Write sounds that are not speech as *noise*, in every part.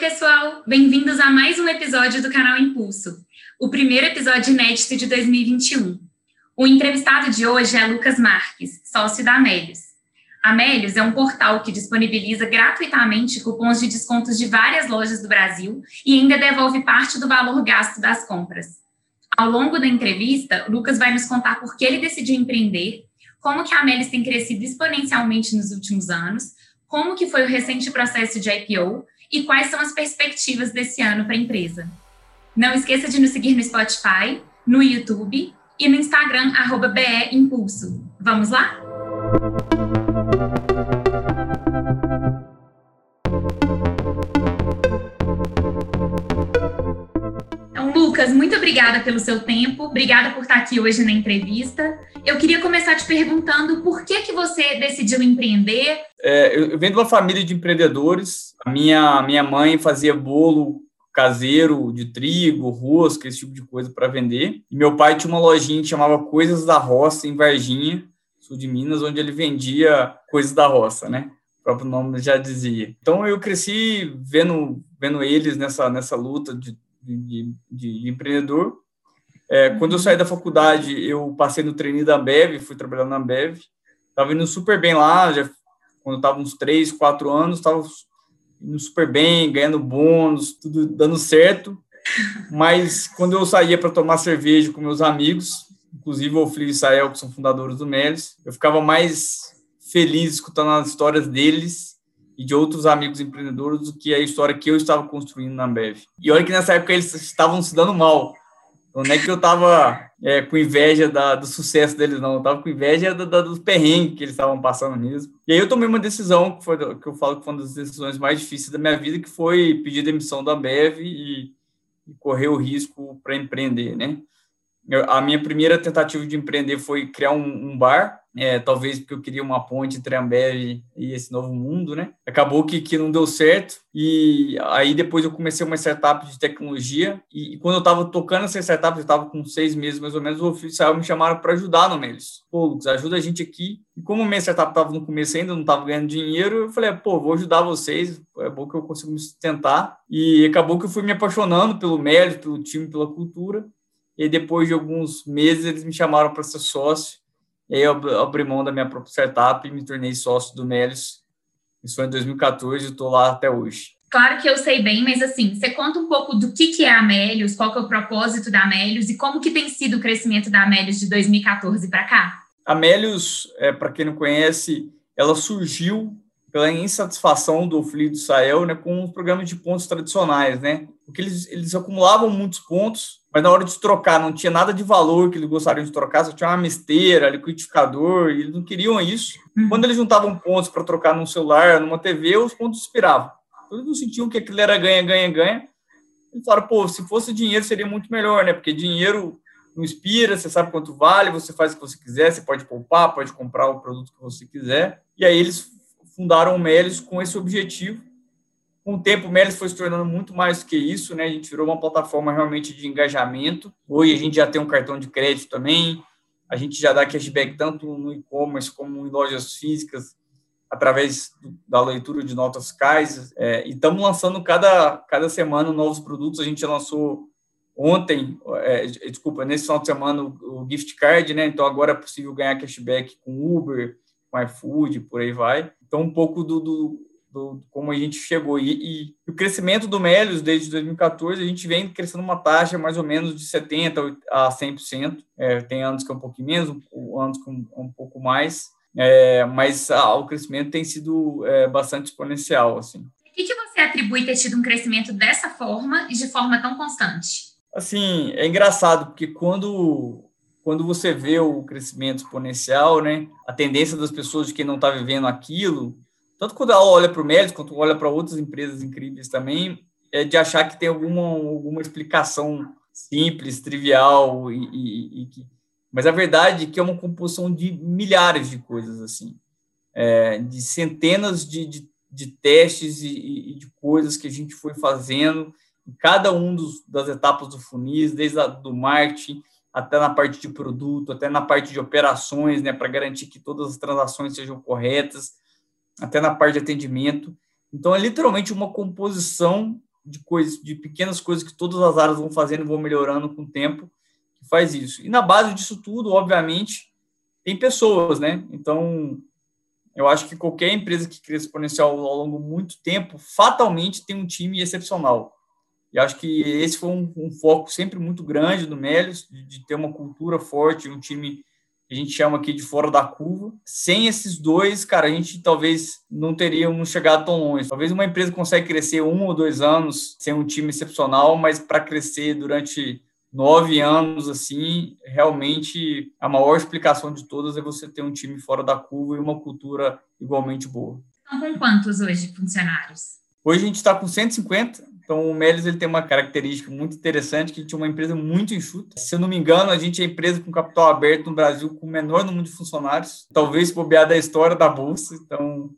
pessoal! Bem-vindos a mais um episódio do canal Impulso, o primeiro episódio inédito de 2021. O entrevistado de hoje é Lucas Marques, sócio da Amélios. Amélios é um portal que disponibiliza gratuitamente cupons de descontos de várias lojas do Brasil e ainda devolve parte do valor gasto das compras. Ao longo da entrevista, Lucas vai nos contar por que ele decidiu empreender, como que a Amélios tem crescido exponencialmente nos últimos anos, como que foi o recente processo de IPO e quais são as perspectivas desse ano para a empresa. Não esqueça de nos seguir no Spotify, no YouTube e no Instagram, arroba BE Impulso. Vamos lá? Então, Lucas, muito obrigada pelo seu tempo, obrigada por estar aqui hoje na entrevista. Eu queria começar te perguntando por que, que você decidiu empreender? É, eu venho de uma família de empreendedores. A minha, minha mãe fazia bolo caseiro de trigo, rosca, esse tipo de coisa para vender. E meu pai tinha uma lojinha que chamava Coisas da Roça, em Varginha, sul de Minas, onde ele vendia coisas da roça, né? O próprio nome já dizia. Então eu cresci vendo, vendo eles nessa, nessa luta de, de, de empreendedor é, quando eu saí da faculdade, eu passei no treino da Ambev, fui trabalhar na Ambev. Estava indo super bem lá, já, quando eu estava uns 3, 4 anos, estava indo super bem, ganhando bônus, tudo dando certo. Mas quando eu saía para tomar cerveja com meus amigos, inclusive o Flio e Isael, que são fundadores do Melis, eu ficava mais feliz escutando as histórias deles e de outros amigos empreendedores do que a história que eu estava construindo na Ambev. E olha que nessa época eles estavam se dando mal. Não é que eu tava é, com inveja da, do sucesso deles, não. Eu tava com inveja da, da, dos perrengues que eles estavam passando mesmo. E aí eu tomei uma decisão, que, foi, que eu falo que foi uma das decisões mais difíceis da minha vida, que foi pedir demissão da Bev e, e correr o risco para empreender, né? Eu, a minha primeira tentativa de empreender foi criar um, um bar, é, talvez porque eu queria uma ponte entre a Ambev e esse novo mundo, né? Acabou que, que não deu certo e aí depois eu comecei uma startup de tecnologia e, e quando eu estava tocando essa startup, eu estava com seis meses mais ou menos, o oficial me chamaram para ajudar no Melis. Pô, Lucas, ajuda a gente aqui. E como minha startup estava no começo ainda, não estava ganhando dinheiro, eu falei, pô, vou ajudar vocês, é bom que eu consigo me sustentar. E acabou que eu fui me apaixonando pelo Melis, pelo time, pela cultura. E depois de alguns meses eles me chamaram para ser sócio e aí eu abri mão da minha própria startup e me tornei sócio do Melios. Isso foi em 2014 e estou lá até hoje. Claro que eu sei bem, mas assim, você conta um pouco do que, que é a Amélios, qual que é o propósito da Amélios e como que tem sido o crescimento da Amélios de 2014 para cá? A Amélios, é, para quem não conhece, ela surgiu pela insatisfação do Fli do Sahel né, com os programas de pontos tradicionais, né? Porque eles, eles acumulavam muitos pontos mas na hora de trocar não tinha nada de valor que eles gostariam de trocar, só tinha uma misteira, liquidificador, e eles não queriam isso. Uhum. Quando eles juntavam pontos para trocar num celular, numa TV, os pontos expiravam. Então, eles não sentiam que aquilo era ganha, ganha, ganha. Eles falaram, pô, se fosse dinheiro seria muito melhor, né? Porque dinheiro não expira, você sabe quanto vale, você faz o que você quiser, você pode poupar, pode comprar o produto que você quiser. E aí eles fundaram o Melis com esse objetivo com o tempo, o Melis foi se tornando muito mais do que isso, né? A gente virou uma plataforma realmente de engajamento. Hoje a gente já tem um cartão de crédito também. A gente já dá cashback tanto no e-commerce como em lojas físicas, através da leitura de notas fiscais. É, e estamos lançando cada, cada semana novos produtos. A gente lançou ontem, é, desculpa, nesse final de semana, o, o, gift card, né? Então agora é possível ganhar cashback com Uber, com iFood, por aí vai. Então, um pouco do, do do, como a gente chegou. E, e, o crescimento do Melios desde 2014, a gente vem crescendo uma taxa mais ou menos de 70% a 100%. É, tem anos que é um pouquinho menos, anos com um pouco mais, é, mas ah, o crescimento tem sido é, bastante exponencial. Assim. O que, que você atribui ter tido um crescimento dessa forma e de forma tão constante? Assim, é engraçado, porque quando quando você vê o crescimento exponencial, né, a tendência das pessoas de quem não está vivendo aquilo tanto quando ela olha para o Melis, quanto olha para outras empresas incríveis também, é de achar que tem alguma, alguma explicação simples, trivial, e, e, e mas a verdade é que é uma composição de milhares de coisas, assim, é, de centenas de, de, de testes e, e, de coisas que a gente foi fazendo em cada um dos, das etapas do funis, desde a, do marketing até na parte de produto, até na parte de operações, né, para garantir que todas as transações sejam corretas, até na parte de atendimento. Então, é literalmente uma composição de coisas, de pequenas coisas que todas as áreas vão fazendo vão melhorando com o tempo, que faz isso. E na base disso tudo, obviamente, tem pessoas, né? Então, eu acho que qualquer empresa que cresça exponencial ao longo de muito tempo, fatalmente tem um time excepcional. E acho que esse foi um, um foco sempre muito grande do Melios, de, de, ter uma cultura forte, um time a gente chama aqui de fora da curva. Sem esses dois, cara, a gente talvez não teríamos chegado tão longe. Talvez uma empresa consiga crescer um ou dois anos sem um time excepcional, mas para crescer durante nove anos, assim, realmente a maior explicação de todas é você ter um time fora da curva e uma cultura igualmente boa. Estão com quantos hoje funcionários? Hoje a gente está com 150, então, o Melis ele tem uma característica muito interessante, que a gente é uma empresa muito enxuta. Se eu não me engano, a gente é a empresa com capital aberto no Brasil com o menor número de funcionários, talvez bobear da história da Bolsa. Então,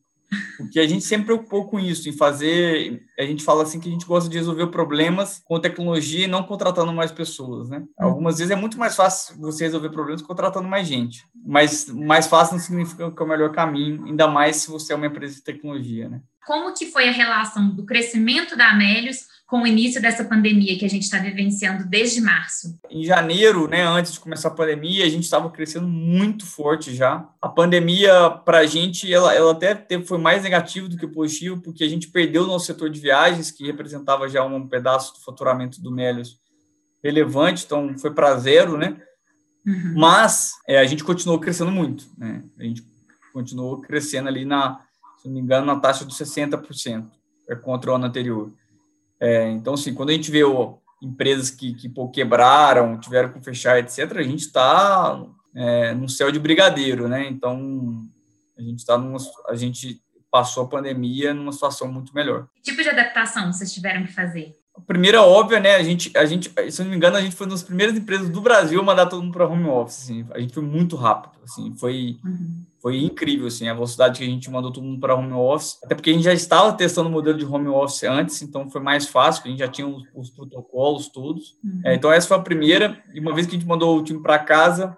o que a gente sempre preocupou com isso, em fazer, a gente fala assim que a gente gosta de resolver problemas com tecnologia e não contratando mais pessoas, né? Algumas vezes é muito mais fácil você resolver problemas contratando mais gente, mas mais fácil não significa que é o melhor caminho, ainda mais se você é uma empresa de tecnologia, né? como que foi a relação do crescimento da Amélios com o início dessa pandemia que a gente está vivenciando desde março? Em janeiro, né, antes de começar a pandemia, a gente estava crescendo muito forte já. A pandemia, para a gente, ela, ela até teve, foi mais negativo do que positivo, porque a gente perdeu o nosso setor de viagens, que representava já um pedaço do faturamento do Melios relevante, então foi para zero, né? Uhum. Mas é, a gente continuou crescendo muito, né? A gente continuou crescendo ali na se não me engano, na taxa de 60% é contra o ano anterior. É, então, assim, quando a gente vê ó, empresas que, que pô, quebraram, tiveram que fechar, etc., a gente está é, no céu de brigadeiro, né? Então, a gente está a gente passou a pandemia numa situação muito melhor. Que tipo de adaptação vocês tiveram que fazer? A primeira, óbvia, né? A gente, a gente, se não me engano, a gente foi uma das primeiras empresas do Brasil a mandar todo mundo para home office. Assim. A gente foi muito rápido, assim, foi, uhum. foi incrível, assim, a velocidade que a gente mandou todo mundo para home office. Até porque a gente já estava testando o modelo de home office antes, então foi mais fácil, a gente já tinha os, os protocolos todos. Uhum. É, então essa foi a primeira. E uma vez que a gente mandou o time para casa,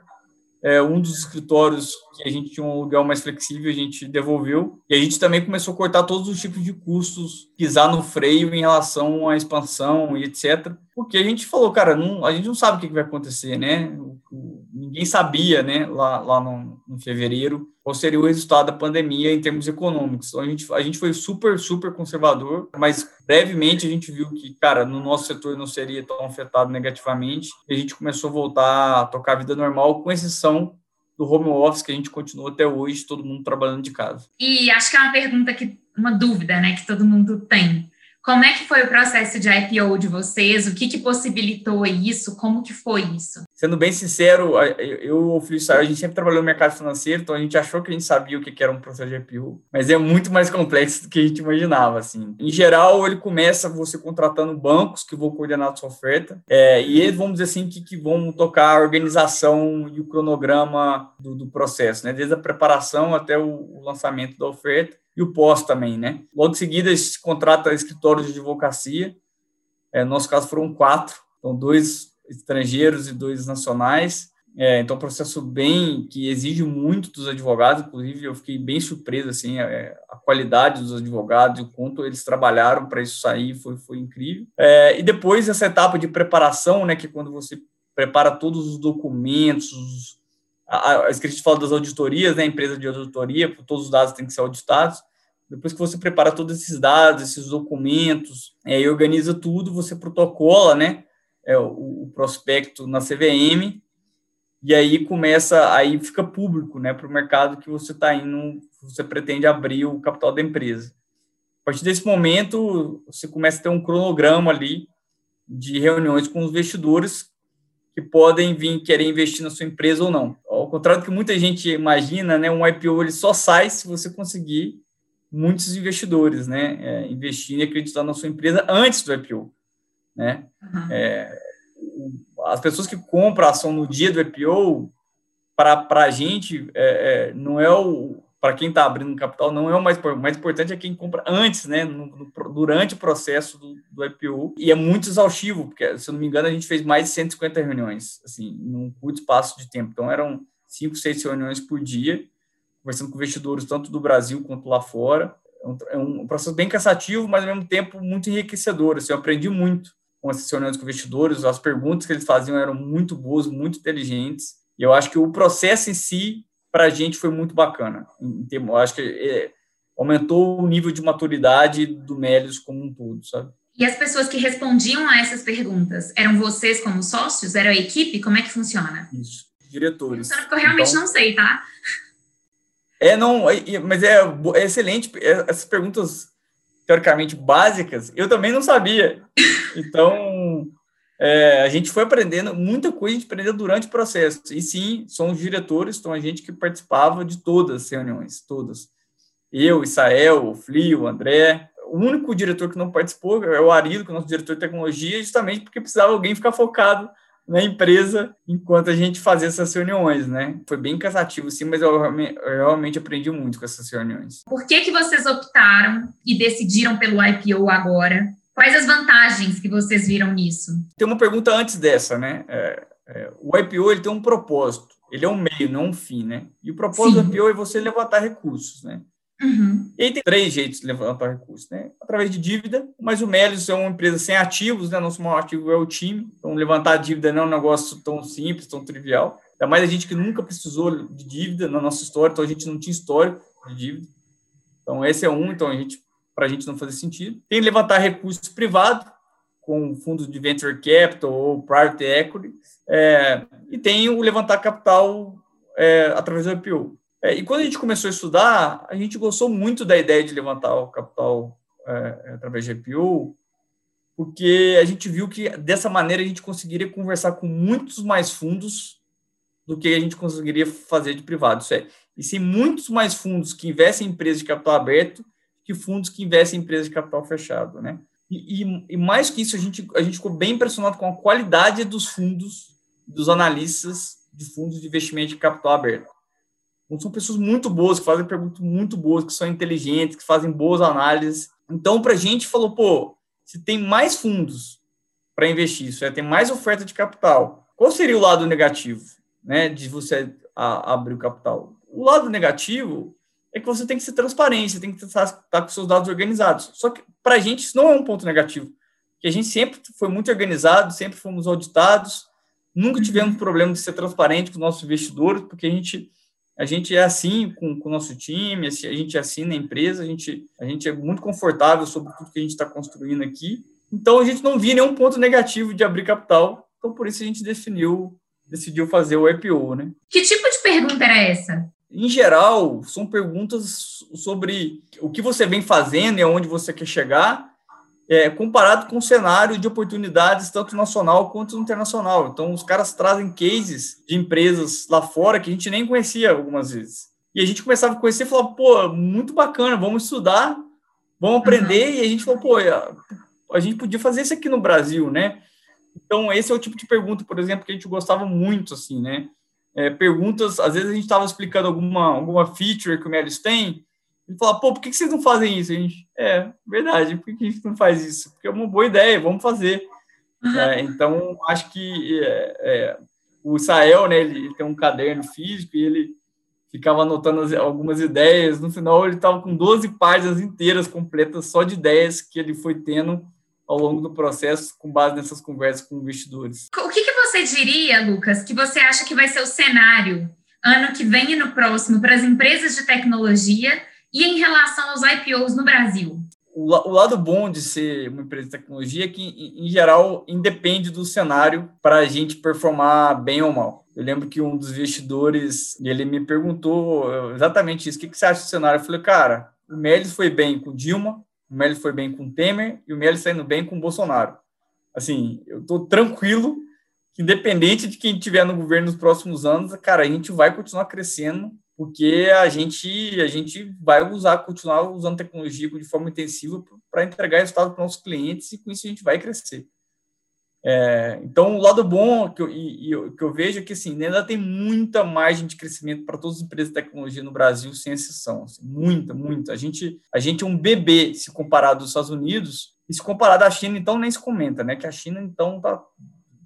é, um dos escritórios que a gente tinha um aluguel mais flexível, a gente devolveu. E a gente também começou a cortar todos os tipos de custos, pisar no freio em relação à expansão e etc. Porque a gente falou, cara, não, a gente não sabe o que vai acontecer, né? Ninguém sabia, né, lá, lá no, em fevereiro, qual seria o resultado da pandemia em termos econômicos. Então, a gente, a gente foi super, super conservador, mas brevemente a gente viu que, cara, no nosso setor não seria tão afetado negativamente, e a gente começou a voltar a tocar a vida normal, com exceção do home office que a gente continua até hoje, todo mundo trabalhando de casa. E acho que é uma pergunta que, uma dúvida, né, que todo mundo tem. Como é que foi o processo de IPO de vocês? O que, que possibilitou isso? Como que foi isso? Sendo bem sincero, eu o Freestyle, a gente sempre trabalhou no mercado financeiro, então a gente achou que a gente sabia o que era um processo de IPO, mas é muito mais complexo do que a gente imaginava, assim. Em geral, ele começa você contratando bancos que vão coordenar a sua oferta, é, e eles, vamos dizer assim, que, que vão tocar a organização e o cronograma do, do processo, né? Desde a preparação até o, o lançamento da oferta e o pós também, né? Logo em seguida, se contrata escritórios de advocacia. É, no nosso caso, foram quatro. Então, dois estrangeiros e dois nacionais. É, então, um processo bem que exige muito dos advogados. Inclusive, eu fiquei bem surpreso assim, a, a qualidade dos advogados, o quanto eles trabalharam para isso sair, foi, foi incrível. É, e depois essa etapa de preparação, né, que é quando você prepara todos os documentos, os, a, a, a gente fala das auditorias, né, a empresa de auditoria, todos os dados têm que ser auditados. Depois que você prepara todos esses dados, esses documentos, é, e organiza tudo, você protocola, né, é, o, o prospecto na CVM, e aí começa, aí fica público, né, para o mercado que você está indo, você pretende abrir o capital da empresa. A partir desse momento, você começa a ter um cronograma ali de reuniões com os investidores que podem vir querer investir na sua empresa ou não. Ao contrário do que muita gente imagina, né, um IPO ele só sai se você conseguir muitos investidores, né, é, investir e acreditar na sua empresa antes do IPO, né. Uhum. É, as pessoas que compram a ação no dia do IPO, para a gente, é, é, não é o, para quem está abrindo capital, não é o mais, o mais importante, é quem compra antes, né, no, no, durante o processo do, do, IPO, e é muito exaustivo, porque, se eu não me engano, a gente fez mais de 150 reuniões, assim, num curto espaço de tempo, então eram cinco, seis reuniões por dia, conversando com investidores tanto do Brasil quanto lá fora, é um processo bem cansativo, mas ao mesmo tempo muito enriquecedor. Assim, eu aprendi muito com essas reuniões com investidores, as perguntas que eles faziam eram muito boas, muito inteligentes, e eu acho que o processo em si, para a gente, foi muito bacana. Eu acho que é, aumentou o nível de maturidade do Melios como um todo, sabe? E as pessoas que respondiam a essas perguntas, eram vocês como sócios? Era a equipe? Como é que funciona? Isso, diretores. Porque eu realmente então, não sei, tá? É, não, mas é, é excelente. É, essas perguntas, teoricamente, básicas, eu também não sabia. *laughs* Então, é, a gente foi aprendendo, muita coisa a gente aprendeu durante o processo. E sim, somos diretores, então a gente que participava de todas as reuniões, todas. Eu, Isael, o Flio, o André. O único diretor que não participou é o Arido, que é o nosso diretor de tecnologia, justamente porque precisava alguém ficar focado na empresa enquanto a gente fazia essas reuniões, né? Foi bem cansativo, sim, mas eu, realmente aprendi muito com essas reuniões. Por que, que vocês optaram e decidiram pelo IPO agora? Quais as vantagens que vocês viram nisso? Tem uma pergunta antes dessa, né? É, é, o IPO ele tem um propósito, ele é um meio, não um fim, né? E o propósito Sim. do IPO é você levantar recursos, né? Uhum. E tem três jeitos de levantar recursos, né? Através de dívida, mas o Melios é uma empresa sem ativos, né? Nosso maior ativo é o time, então levantar dívida não é um negócio tão simples, tão trivial. Ainda mais a gente que nunca precisou de dívida na nossa história, então a gente não tinha histórico de dívida. Então esse é um, então a gente, para a gente não fazer sentido. Tem levantar recursos privados, com fundos de venture capital ou private equity, é, e tem o levantar capital é, através do IPO. É, e quando a gente começou a estudar, a gente gostou muito da ideia de levantar o capital é, através de IPO, porque a gente viu que dessa maneira a gente conseguiria conversar com muitos mais fundos do que a gente conseguiria fazer de privado. Isso é, e sim muitos mais fundos que investem em empresas de capital aberto que fundos que investem em empresas de capital fechado, né? E, e, e, mais que isso, a gente, a gente ficou bem impressionado com a qualidade dos fundos, dos analistas de fundos de investimento de capital aberto. Então, são pessoas muito boas, que fazem perguntas muito boas, que são inteligentes, que fazem boas análises. Então, para a gente, falou, pô, se tem mais fundos para investir, é, tem mais oferta de capital, qual seria o lado negativo né, de você a, abrir o capital? O lado negativo é que você tem que ser transparente, você tem que estar, estar com seus dados organizados. Só que, para a gente, isso não é um ponto negativo, porque a gente sempre foi muito organizado, sempre fomos auditados, nunca tivemos uhum. problema de ser transparente com os nossos investidores, porque a gente a gente é assim com, com o nosso time, a gente é assim na empresa, a gente, a gente é muito confortável sobre tudo que a gente está construindo aqui. Então, a gente não via nenhum ponto negativo de abrir capital, então por isso a gente definiu, decidiu fazer o IPO, né? Que tipo de pergunta era essa? Em geral, são perguntas sobre o que você vem fazendo e aonde você quer chegar, é, comparado com o cenário de oportunidades tanto nacional quanto internacional. Então, os caras trazem cases de empresas lá fora que a gente nem conhecia algumas vezes. E a gente começava a conhecer e falava, pô, muito bacana, vamos estudar, vamos aprender. Uhum. E a gente falou, pô, a gente podia fazer isso aqui no Brasil, né? Então, esse é o tipo de pergunta, por exemplo, que a gente gostava muito, assim, né? É, perguntas, às vezes a gente estava explicando alguma, alguma feature que o Melis tem, e falar, pô, por que vocês não fazem isso? A gente, é, verdade, por que a gente não faz isso? Porque é uma boa ideia, vamos fazer. Uhum. É, então, acho que é, é, o Israel, né, ele tem um caderno físico e ele ficava anotando as, algumas ideias. No final, ele estava com 12 páginas inteiras completas só de ideias que ele foi tendo ao longo do processo com base nessas conversas com investidores. O que, que você diria, Lucas, que você acha que vai ser o cenário ano que vem e no próximo para as empresas de tecnologia e em relação aos IPOs no Brasil? O, o lado bom de ser uma empresa de tecnologia é que, em, em geral, independe do cenário para a gente performar bem ou mal. Eu lembro que um dos investidores, ele me perguntou exatamente isso, o que, que você acha do cenário? Eu falei, cara, o Melis foi bem com Dilma, o Melis foi bem com Temer e o Melis está indo bem com Bolsonaro. Assim, eu estou tranquilo que independente de quem tiver no governo nos próximos anos, cara, a gente vai continuar crescendo porque a gente a gente vai usar continuar usando tecnologia de forma intensiva para entregar resultado para nossos clientes e com isso a gente vai crescer. É, então o lado bom que eu, e, e, que eu vejo é que assim ainda tem muita margem de crescimento para todas as empresas de tecnologia no Brasil sem exceção, assim, muita, muita. A gente a gente é um bebê se comparado aos Estados Unidos e se comparado à China então nem se comenta, né? Que a China então está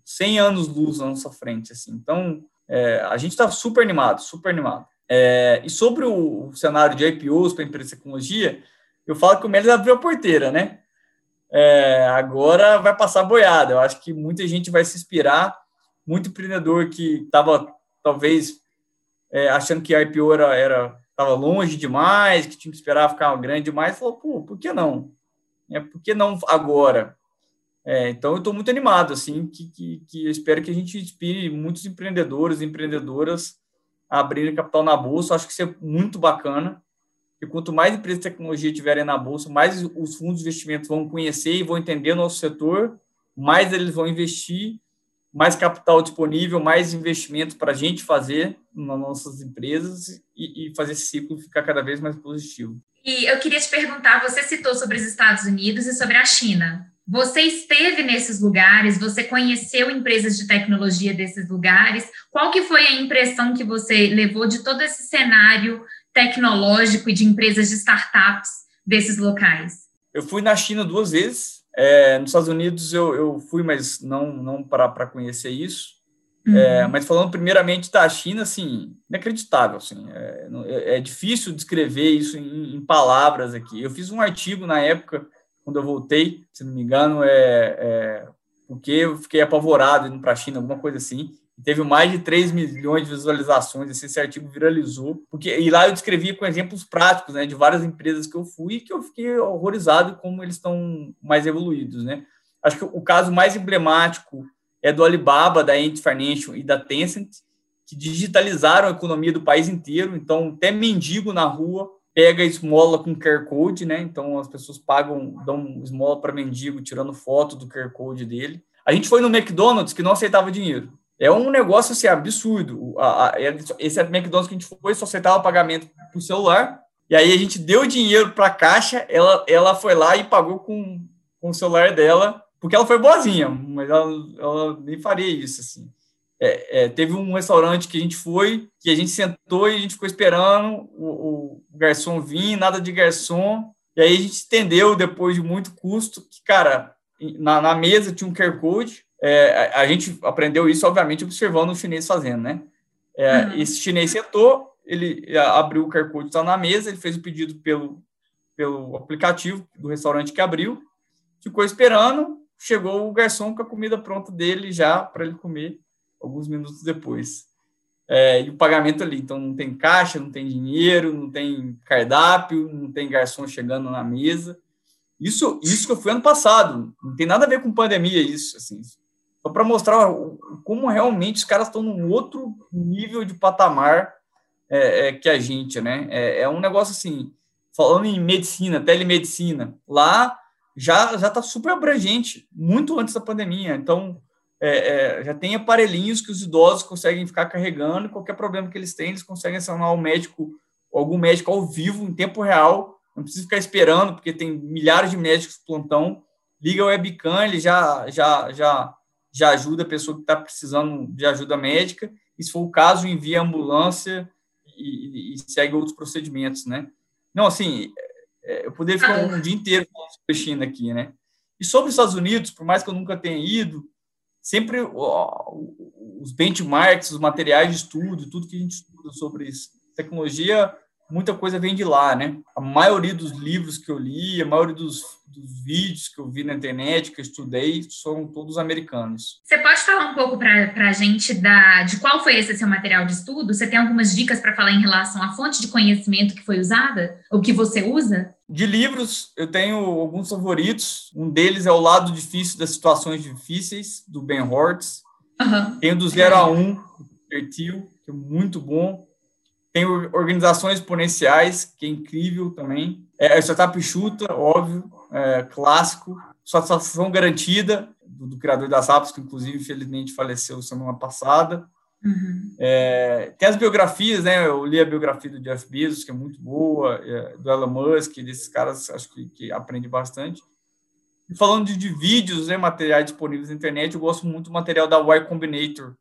100 anos luz na nossa frente, assim. Então é, a gente está super animado, super animado. É, e sobre o cenário de IPOs para empresa de tecnologia, eu falo que o Melis abriu a porteira, né? É, agora vai passar boiada. Eu acho que muita gente vai se inspirar, muito empreendedor que estava talvez é, achando que a IPO era, era estava longe demais, que tinha que esperar ficar grande demais, falou, pô, por que não? É, por que não agora? É, então, eu estou muito animado, assim, que, que, que espero que a gente inspire muitos empreendedores e empreendedoras a abrirem capital na Bolsa. Acho que isso é muito bacana, e quanto mais empresas de tecnologia tiverem na Bolsa, mais os fundos de investimento vão conhecer e vão entender o nosso setor, mais eles vão investir, mais capital disponível, mais investimento para a gente fazer nas nossas empresas e, e fazer esse ciclo ficar cada vez mais positivo. E eu queria te perguntar, você citou sobre os Estados Unidos e sobre a China. Você esteve nesses lugares, você conheceu empresas de tecnologia desses lugares. Qual que foi a impressão que você levou de todo esse cenário tecnológico e de empresas de startups desses locais? Eu fui na China duas vezes. É, nos Estados Unidos eu, eu fui, mas não, não para conhecer isso. Uhum. É, mas falando primeiramente da China, assim, inacreditável, assim, é, é, é difícil descrever isso em, em, palavras aqui. Eu fiz um artigo na época, quando eu voltei, se não me engano, é, é porque eu fiquei apavorado indo para a China, alguma coisa assim, teve mais de 3 milhões de visualizações, esse artigo viralizou, porque e lá eu descrevi com exemplos práticos, né, de várias empresas que eu fui que eu fiquei horrorizado como eles estão mais evoluídos, né? Acho que o caso mais emblemático é do Alibaba, da Ant Financial e da Tencent, que digitalizaram a economia do país inteiro, então até mendigo na rua pega esmola com QR Code, né? Então as pessoas pagam, dão esmola para mendigo tirando foto do QR Code dele. A gente foi no McDonald's que não aceitava dinheiro. É um negócio assim, absurdo. A, esse McDonald's que a gente foi só aceitava pagamento por celular. E aí a gente deu dinheiro para a caixa, ela, ela foi lá e pagou com, com o celular dela, porque ela foi boazinha, mas ela, ela nem faria isso assim. É, é, teve um restaurante que a gente foi, que a gente sentou e a gente ficou esperando o, o garçom vir, nada de garçom. E aí a gente entendeu, depois de muito custo, que, cara, na, na mesa tinha um QR Code, é, a, a, gente aprendeu isso, obviamente, observando o chinês fazendo, né? É, uhum. Esse chinês sentou, ele abriu o QR Code, está na mesa, ele fez o pedido pelo, pelo aplicativo do restaurante que abriu, ficou esperando, chegou o garçom com a comida pronta dele já para ele comer alguns minutos depois. É, e o pagamento ali, então não tem caixa, não tem dinheiro, não tem cardápio, não tem garçom chegando na mesa. Isso, isso que eu fui ano passado, não tem nada a ver com pandemia isso, assim para mostrar como realmente os caras estão num outro nível de patamar é, é, que a gente, né? É, é, um negócio assim, falando em medicina, telemedicina, lá já já está super abrangente, muito antes da pandemia. Então é, é, já tem aparelhinhos que os idosos conseguem ficar carregando, qualquer problema que eles têm, eles conseguem acionar o médico, algum médico ao vivo, em tempo real, não precisa ficar esperando, porque tem milhares de médicos plantão, liga o webcam, ele já, já, já já ajuda a pessoa que está precisando de ajuda médica, e se for o caso, envia a ambulância e, e, segue outros procedimentos, né? Não, assim, é, eu poderia ficar um dia inteiro falando sobre China aqui, né? E sobre os Estados Unidos, por mais que eu nunca tenha ido, sempre ó, os benchmarks, os materiais de estudo, tudo que a gente estuda sobre tecnologia muita coisa vem de lá, né? A maioria dos livros que eu li, a maioria dos, dos vídeos que eu vi na internet, que eu estudei, são todos americanos. Você pode falar um pouco para a gente da, de qual foi esse seu material de estudo? Você tem algumas dicas para falar em relação à fonte de conhecimento que foi usada? Ou que você usa? De livros, eu tenho alguns favoritos. Um deles é O Lado Difícil das Situações Difíceis, do Ben Hortz. Uhum. Tem o do Zero a Um, do que é muito bom. Tem organizações exponenciais, que é incrível também. É, startup chuta, óbvio, é, clássico. Satisfação garantida, do, do, criador das apps, que inclusive, infelizmente, faleceu semana passada. Uhum. É, tem as biografias, né? Eu li a biografia do Jeff Bezos, que é muito boa, é, do Elon Musk, desses caras, acho que, que aprende bastante. E falando de, de vídeos, né, materiais disponíveis na internet, eu gosto muito do material da Y Combinator,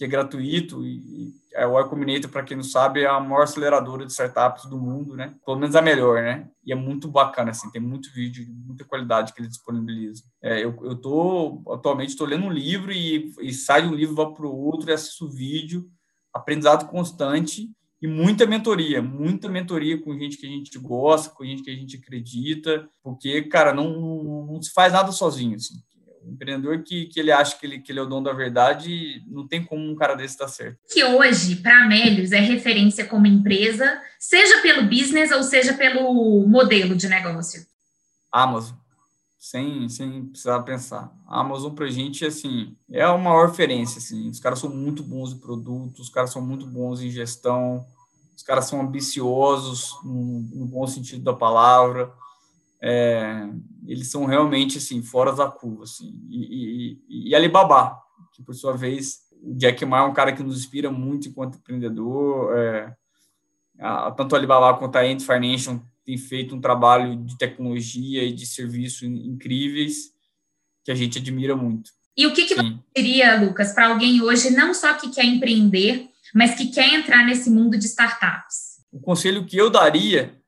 que é gratuito e, é, o Y Combinator, para quem não sabe, é a maior aceleradora de startups do mundo, né? Pelo menos a melhor, né? E é muito bacana, assim, tem muito vídeo de muita qualidade que ele disponibiliza. É, eu, eu tô, atualmente, estou lendo um livro e, e sai de um livro, vai para o outro e assisto vídeo, aprendizado constante e muita mentoria, muita mentoria com gente que a gente gosta, com gente que a gente acredita, porque, cara, não, não se faz nada sozinho, assim. Empreendedor que, que ele acha que ele, que ele é o dono da verdade, não tem como um cara desse dar certo. Que hoje, para a Amélios, é referência como empresa, seja pelo business ou seja pelo modelo de negócio? Amazon sem, sem precisar pensar. A Amazon pra gente, assim, é a maior referência, assim. Os caras são muito bons em produtos, os caras são muito bons em gestão, os caras são ambiciosos, no, no bom sentido da palavra. É, eles são realmente, assim, fora da curva, assim. E, e, e Alibaba, que, por sua vez, o Jack Ma é um cara que nos inspira muito enquanto empreendedor. É, a, tanto a Alibaba quanto a Ant Financial tem feito um trabalho de tecnologia e de serviço incríveis que a gente admira muito. E o que, que você diria, Lucas, para alguém hoje não só que quer empreender, mas que quer entrar nesse mundo de startups? O conselho que eu daria,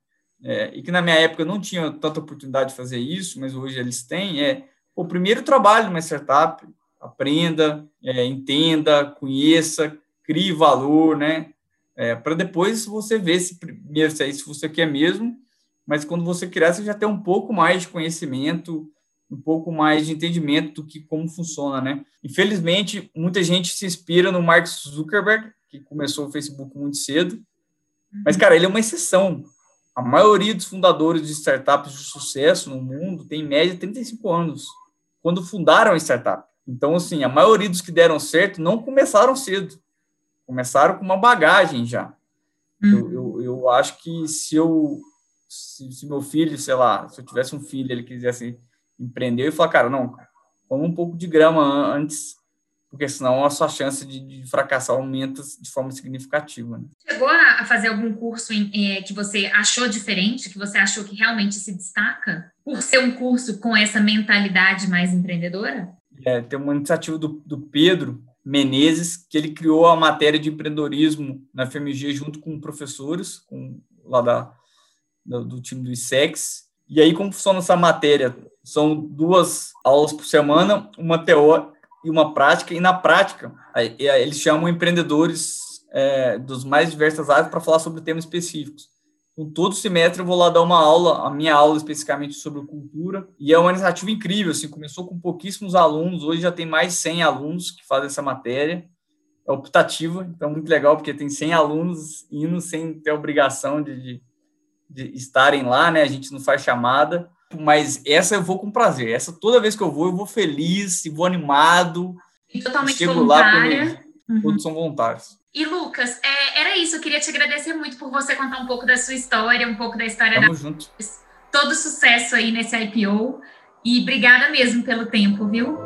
é, e que na minha época não tinha tanta oportunidade de fazer isso, mas hoje eles têm, é o primeiro trabalho numa startup, aprenda, é, entenda, conheça, crie valor, né? É, para depois você ver se primeiro se é isso que você quer mesmo mas quando você criar, você já tem um pouco mais de conhecimento, um pouco mais de entendimento do que como funciona, né? Infelizmente, muita gente se inspira no Mark Zuckerberg, que começou o Facebook muito cedo, mas, cara, ele é uma exceção. A maioria dos fundadores de startups de sucesso no mundo tem em média 35 anos, quando fundaram a startup. Então, assim, a maioria dos que deram certo não começaram cedo, começaram com uma bagagem já. Uhum. Eu, eu, eu acho que se eu se, se, meu filho, sei lá, se eu tivesse um filho ele quisesse empreender, eu ia falar, cara, não, come um pouco de grama antes, porque senão a sua chance de, de fracassar aumenta de forma significativa. Né? Chegou a fazer algum curso em, é, que você achou diferente, que você achou que realmente se destaca, por ser um curso com essa mentalidade mais empreendedora? É, tem uma iniciativa do, do Pedro, Menezes, que ele criou a matéria de empreendedorismo na FMG junto com professores, com, lá da, do, do time do ISEX. E aí, como funciona essa matéria? São duas aulas por semana, uma teórica e uma prática, e na prática, eles chamam empreendedores é, dos mais diversas áreas para falar sobre temas específicos. Então, todo semestre eu vou lá dar uma aula, a minha aula especificamente sobre cultura, e é uma iniciativa incrível, assim, começou com pouquíssimos alunos, hoje já tem mais de 100 alunos que fazem essa matéria, é optativa, então muito legal, porque tem 100 alunos indo sem ter obrigação de, de de estarem lá, né? A gente não faz chamada, mas essa eu vou com prazer. Essa toda vez que eu vou, eu vou feliz e vou animado. E totalmente chego voluntária. Lá uhum. Todos são voluntários. E Lucas, é, era isso. Eu queria te agradecer muito por você contar um pouco da sua história, um pouco da história Tamo da. Junto. Todo sucesso aí nesse IPO. E obrigada mesmo pelo tempo, viu?